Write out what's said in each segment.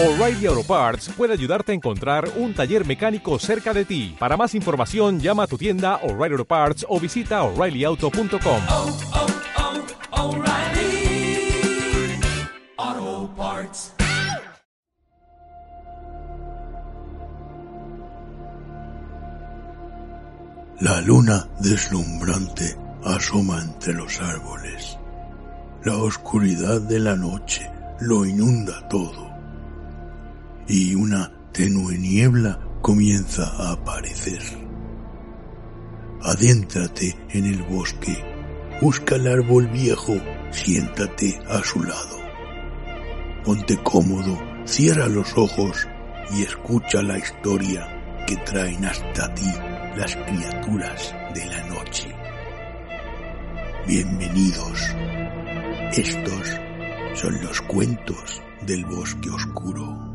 O'Reilly Auto Parts puede ayudarte a encontrar un taller mecánico cerca de ti. Para más información, llama a tu tienda O'Reilly Auto Parts o visita oreillyauto.com. oh, oh, Parts. La luna deslumbrante asoma entre los árboles. La oscuridad de la noche lo inunda todo. Y una tenue niebla comienza a aparecer. Adéntrate en el bosque. Busca el árbol viejo. Siéntate a su lado. Ponte cómodo, cierra los ojos y escucha la historia que traen hasta ti las criaturas de la noche. Bienvenidos. Estos son los cuentos del bosque oscuro.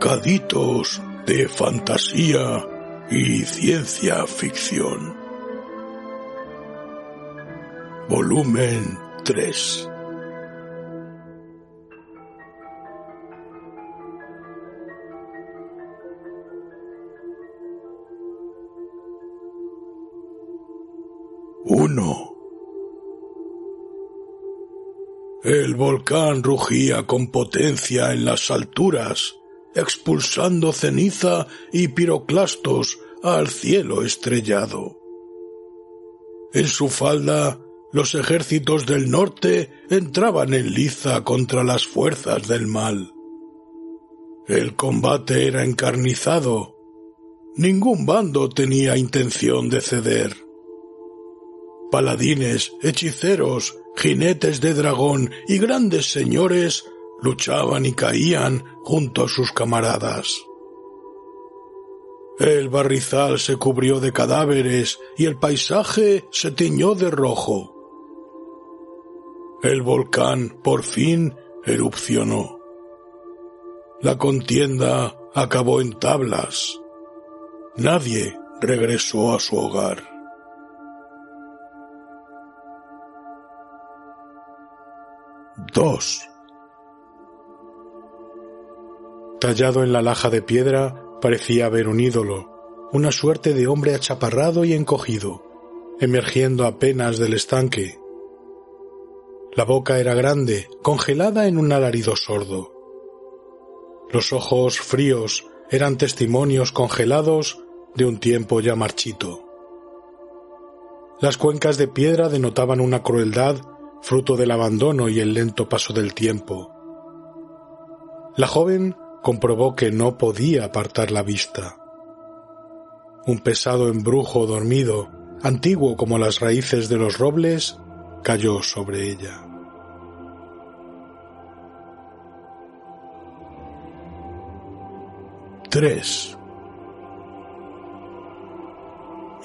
Bocaditos de fantasía y ciencia ficción. Volumen 3. Uno. El volcán rugía con potencia en las alturas, expulsando ceniza y piroclastos al cielo estrellado. En su falda, los ejércitos del norte entraban en liza contra las fuerzas del mal. El combate era encarnizado. Ningún bando tenía intención de ceder. Paladines, hechiceros, jinetes de dragón y grandes señores luchaban y caían junto a sus camaradas. El barrizal se cubrió de cadáveres y el paisaje se tiñó de rojo. El volcán por fin erupcionó. La contienda acabó en tablas. Nadie regresó a su hogar. Dos. Tallado en la laja de piedra parecía haber un ídolo, una suerte de hombre achaparrado y encogido, emergiendo apenas del estanque. La boca era grande, congelada en un alarido sordo. Los ojos fríos eran testimonios congelados de un tiempo ya marchito. Las cuencas de piedra denotaban una crueldad fruto del abandono y el lento paso del tiempo. La joven comprobó que no podía apartar la vista. Un pesado embrujo dormido, antiguo como las raíces de los robles, cayó sobre ella. Tres.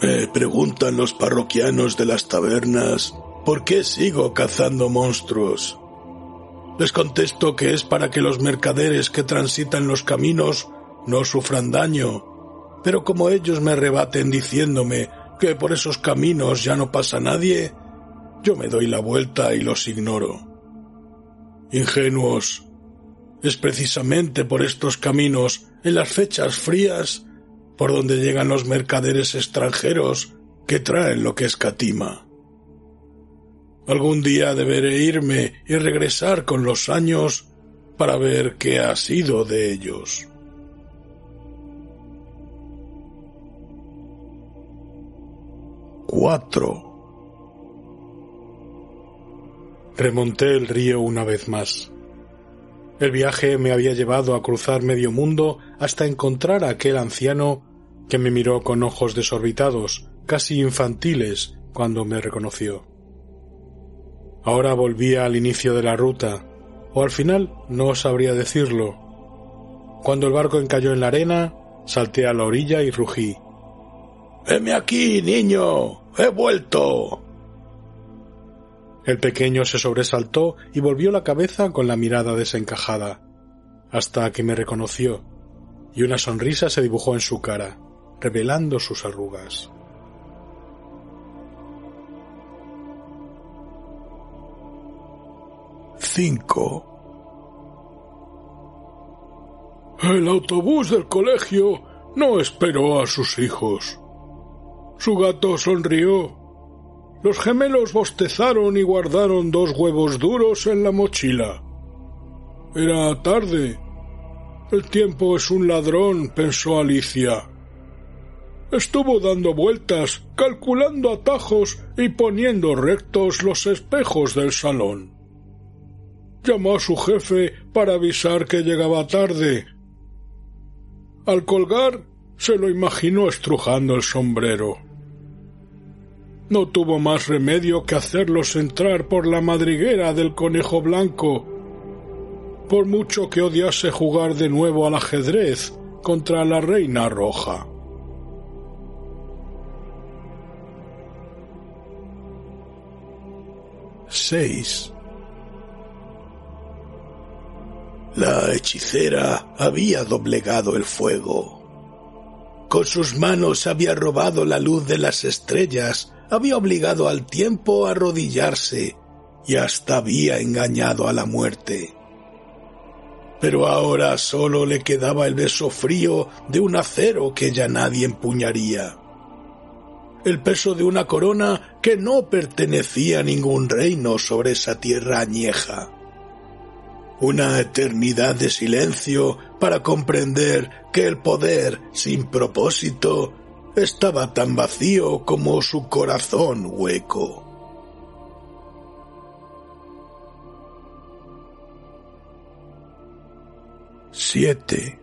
Me preguntan los parroquianos de las tabernas por qué sigo cazando monstruos. Les contesto que es para que los mercaderes que transitan los caminos no sufran daño, pero como ellos me rebaten diciéndome que por esos caminos ya no pasa nadie, yo me doy la vuelta y los ignoro. Ingenuos, es precisamente por estos caminos, en las fechas frías, por donde llegan los mercaderes extranjeros que traen lo que escatima. Algún día deberé irme y regresar con los años para ver qué ha sido de ellos. Cuatro. Remonté el río una vez más. El viaje me había llevado a cruzar medio mundo hasta encontrar a aquel anciano que me miró con ojos desorbitados, casi infantiles, cuando me reconoció. Ahora volvía al inicio de la ruta, o al final no sabría decirlo. Cuando el barco encalló en la arena, salté a la orilla y rugí. ¡Heme aquí, niño! ¡He vuelto! El pequeño se sobresaltó y volvió la cabeza con la mirada desencajada, hasta que me reconoció, y una sonrisa se dibujó en su cara, revelando sus arrugas. El autobús del colegio no esperó a sus hijos. Su gato sonrió. Los gemelos bostezaron y guardaron dos huevos duros en la mochila. Era tarde. El tiempo es un ladrón, pensó Alicia. Estuvo dando vueltas, calculando atajos y poniendo rectos los espejos del salón. Llamó a su jefe para avisar que llegaba tarde. Al colgar, se lo imaginó estrujando el sombrero. No tuvo más remedio que hacerlos entrar por la madriguera del conejo blanco, por mucho que odiase jugar de nuevo al ajedrez contra la reina roja. Seis. La hechicera había doblegado el fuego. Con sus manos había robado la luz de las estrellas, había obligado al tiempo a arrodillarse y hasta había engañado a la muerte. Pero ahora solo le quedaba el beso frío de un acero que ya nadie empuñaría. El peso de una corona que no pertenecía a ningún reino sobre esa tierra añeja una eternidad de silencio para comprender que el poder sin propósito estaba tan vacío como su corazón hueco. Siete.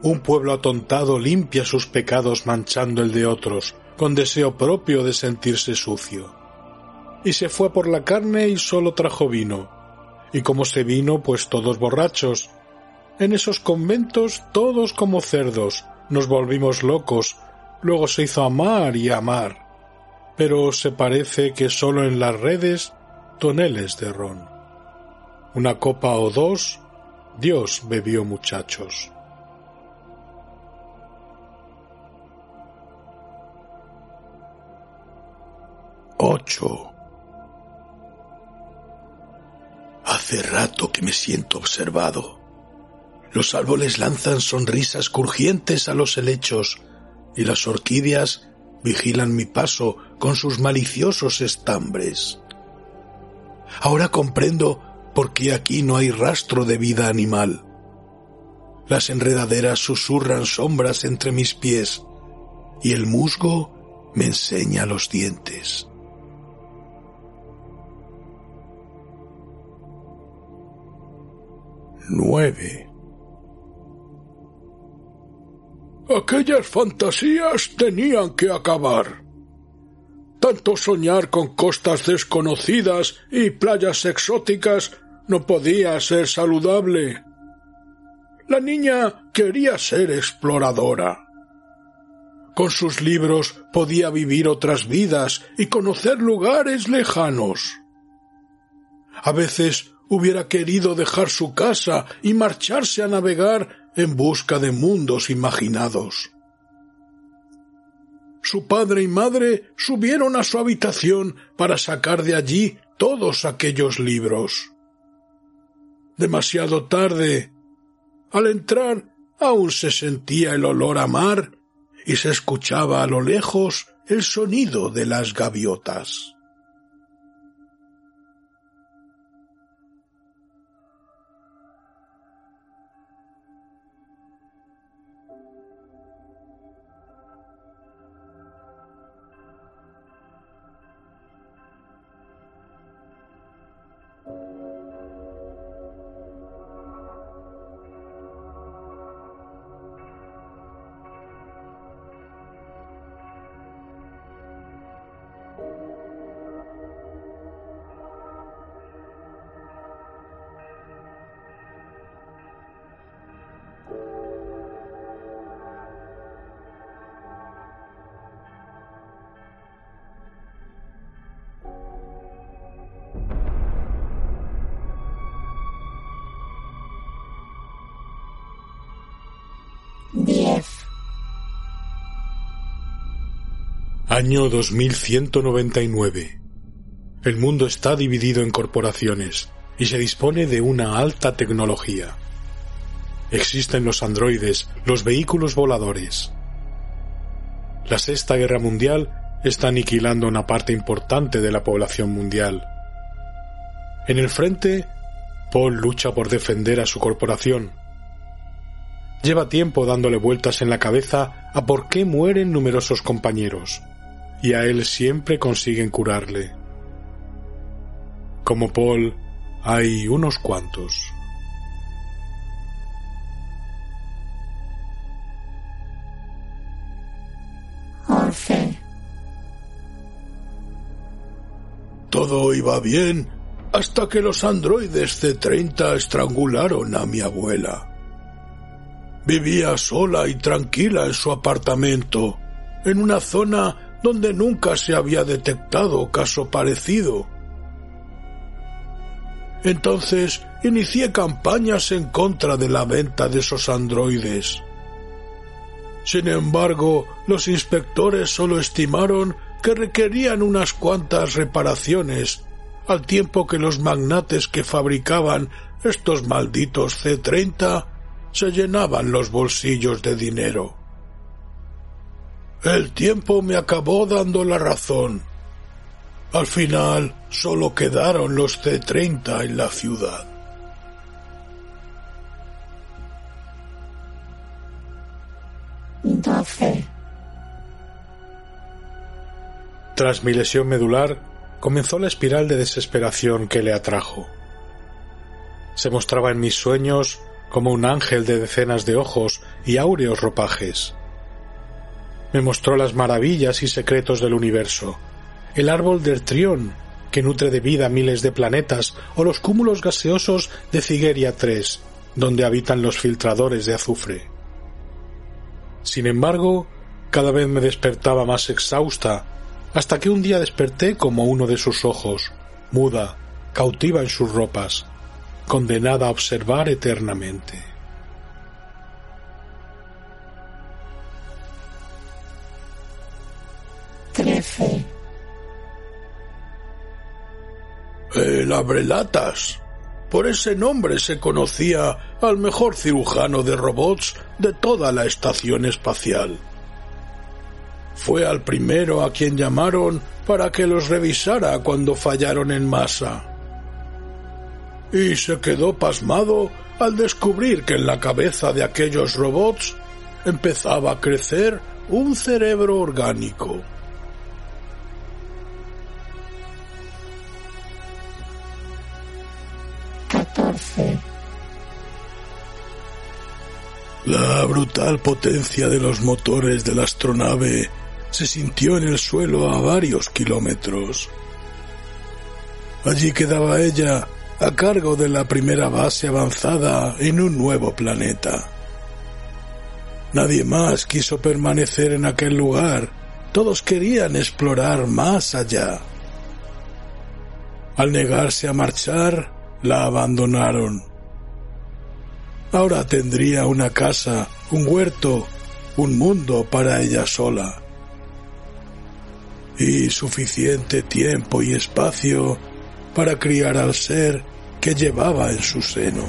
Un pueblo atontado limpia sus pecados manchando el de otros, con deseo propio de sentirse sucio y se fue por la carne y solo trajo vino. Y como se vino, pues todos borrachos. En esos conventos todos como cerdos, nos volvimos locos, luego se hizo amar y amar. Pero se parece que solo en las redes toneles de ron. Una copa o dos, Dios bebió muchachos. Ocho. Hace rato que me siento observado. Los árboles lanzan sonrisas crujientes a los helechos y las orquídeas vigilan mi paso con sus maliciosos estambres. Ahora comprendo por qué aquí no hay rastro de vida animal. Las enredaderas susurran sombras entre mis pies y el musgo me enseña los dientes. 9. Aquellas fantasías tenían que acabar. Tanto soñar con costas desconocidas y playas exóticas no podía ser saludable. La niña quería ser exploradora. Con sus libros podía vivir otras vidas y conocer lugares lejanos. A veces hubiera querido dejar su casa y marcharse a navegar en busca de mundos imaginados. Su padre y madre subieron a su habitación para sacar de allí todos aquellos libros. Demasiado tarde. Al entrar aún se sentía el olor a mar y se escuchaba a lo lejos el sonido de las gaviotas. Año 2199. El mundo está dividido en corporaciones y se dispone de una alta tecnología. Existen los androides, los vehículos voladores. La Sexta Guerra Mundial está aniquilando una parte importante de la población mundial. En el frente, Paul lucha por defender a su corporación. Lleva tiempo dándole vueltas en la cabeza a por qué mueren numerosos compañeros, y a él siempre consiguen curarle. Como Paul, hay unos cuantos. Todo iba bien hasta que los androides C-30 estrangularon a mi abuela. Vivía sola y tranquila en su apartamento, en una zona donde nunca se había detectado caso parecido. Entonces inicié campañas en contra de la venta de esos androides. Sin embargo, los inspectores solo estimaron que requerían unas cuantas reparaciones, al tiempo que los magnates que fabricaban estos malditos C-30 se llenaban los bolsillos de dinero. El tiempo me acabó dando la razón. Al final solo quedaron los C-30 en la ciudad. Tras mi lesión medular, comenzó la espiral de desesperación que le atrajo. Se mostraba en mis sueños como un ángel de decenas de ojos y áureos ropajes. Me mostró las maravillas y secretos del universo, el árbol del trión, que nutre de vida miles de planetas, o los cúmulos gaseosos de Cigueria 3, donde habitan los filtradores de azufre. Sin embargo, cada vez me despertaba más exhausta hasta que un día desperté como uno de sus ojos, muda, cautiva en sus ropas, condenada a observar eternamente. El. Por ese nombre se conocía al mejor cirujano de robots de toda la estación espacial fue al primero a quien llamaron para que los revisara cuando fallaron en masa. Y se quedó pasmado al descubrir que en la cabeza de aquellos robots empezaba a crecer un cerebro orgánico. La brutal potencia de los motores de la astronave se sintió en el suelo a varios kilómetros. Allí quedaba ella a cargo de la primera base avanzada en un nuevo planeta. Nadie más quiso permanecer en aquel lugar, todos querían explorar más allá. Al negarse a marchar, la abandonaron. Ahora tendría una casa, un huerto, un mundo para ella sola y suficiente tiempo y espacio para criar al ser que llevaba en su seno.